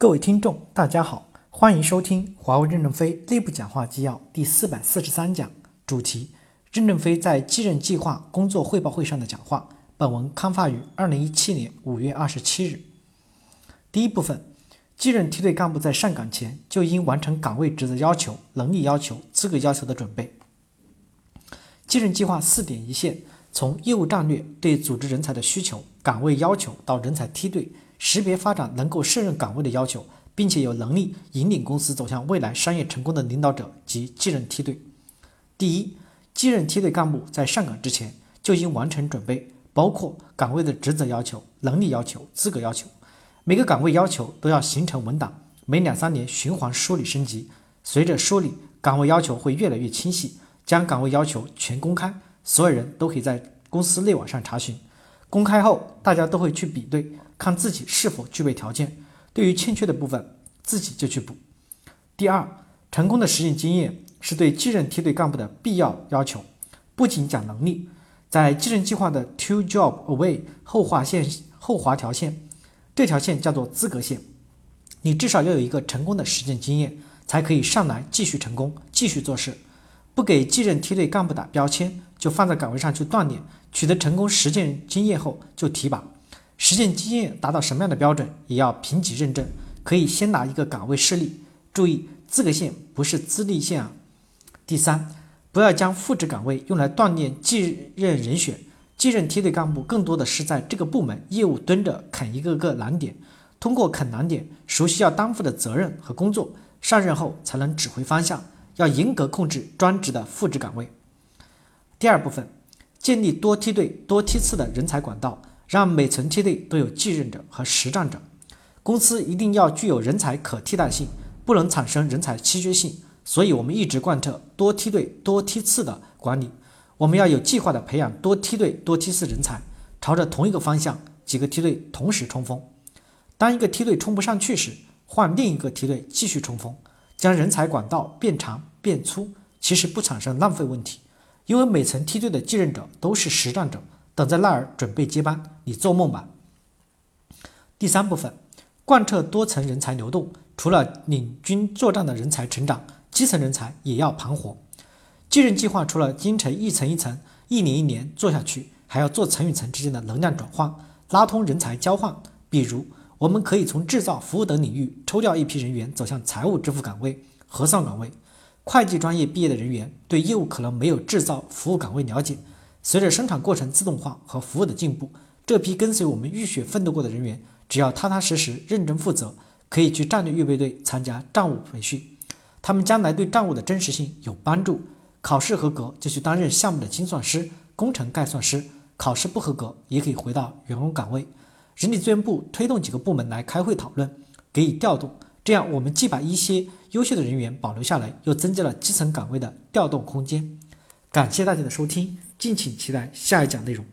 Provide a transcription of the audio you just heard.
各位听众，大家好，欢迎收听华为任正非内部讲话纪要第四百四十三讲，主题：任正非在继任计划工作汇报会上的讲话。本文刊发于二零一七年五月二十七日。第一部分，继任梯队干部在上岗前就应完成岗位职责要求、能力要求、资格要求的准备。继任计划四点一线，从业务战略对组织人才的需求、岗位要求到人才梯队。识别发展能够胜任岗位的要求，并且有能力引领公司走向未来商业成功的领导者及继任梯队。第一，继任梯队干部在上岗之前就应完成准备，包括岗位的职责要求、能力要求、资格要求。每个岗位要求都要形成文档，每两三年循环梳理升级。随着梳理，岗位要求会越来越清晰，将岗位要求全公开，所有人都可以在公司内网上查询。公开后，大家都会去比对。看自己是否具备条件，对于欠缺的部分，自己就去补。第二，成功的实践经验是对继任梯队干部的必要要求。不仅讲能力，在继任计划的 two job away 后划线后划条线，这条线叫做资格线。你至少要有一个成功的实践经验，才可以上来继续成功，继续做事。不给继任梯队干部打标签，就放在岗位上去锻炼，取得成功实践经验后就提拔。实践经验达到什么样的标准，也要评级认证。可以先拿一个岗位示例，注意资格线不是资历线啊。第三，不要将复职岗位用来锻炼继任人选。继任梯队干部更多的是在这个部门业务蹲着啃一个个难点，通过啃难点，熟悉要担负的责任和工作，上任后才能指挥方向。要严格控制专职的复制岗位。第二部分，建立多梯队多梯次的人才管道。让每层梯队都有继任者和实战者，公司一定要具有人才可替代性，不能产生人才稀缺性。所以，我们一直贯彻多梯队多梯次的管理。我们要有计划的培养多梯队多梯次人才，朝着同一个方向，几个梯队同时冲锋。当一个梯队冲不上去时，换另一个梯队继续冲锋，将人才管道变长变粗，其实不产生浪费问题，因为每层梯队的继任者都是实战者。等在那儿准备接班，你做梦吧！第三部分，贯彻多层人才流动，除了领军作战的人才成长，基层人才也要盘活。继任计划除了精成一层一层、一年一年做下去，还要做层与层之间的能量转换，拉通人才交换。比如，我们可以从制造、服务等领域抽调一批人员，走向财务支付岗位、核算岗位。会计专业毕业的人员对业务可能没有制造、服务岗位了解。随着生产过程自动化和服务的进步，这批跟随我们浴血奋斗过的人员，只要踏踏实实、认真负责，可以去战略预备队参加战务培训。他们将来对账务的真实性有帮助。考试合格就去担任项目的精算师、工程概算师；考试不合格也可以回到员工岗位。人力资源部推动几个部门来开会讨论，给予调动。这样，我们既把一些优秀的人员保留下来，又增加了基层岗位的调动空间。感谢大家的收听。敬请期待下一讲内容。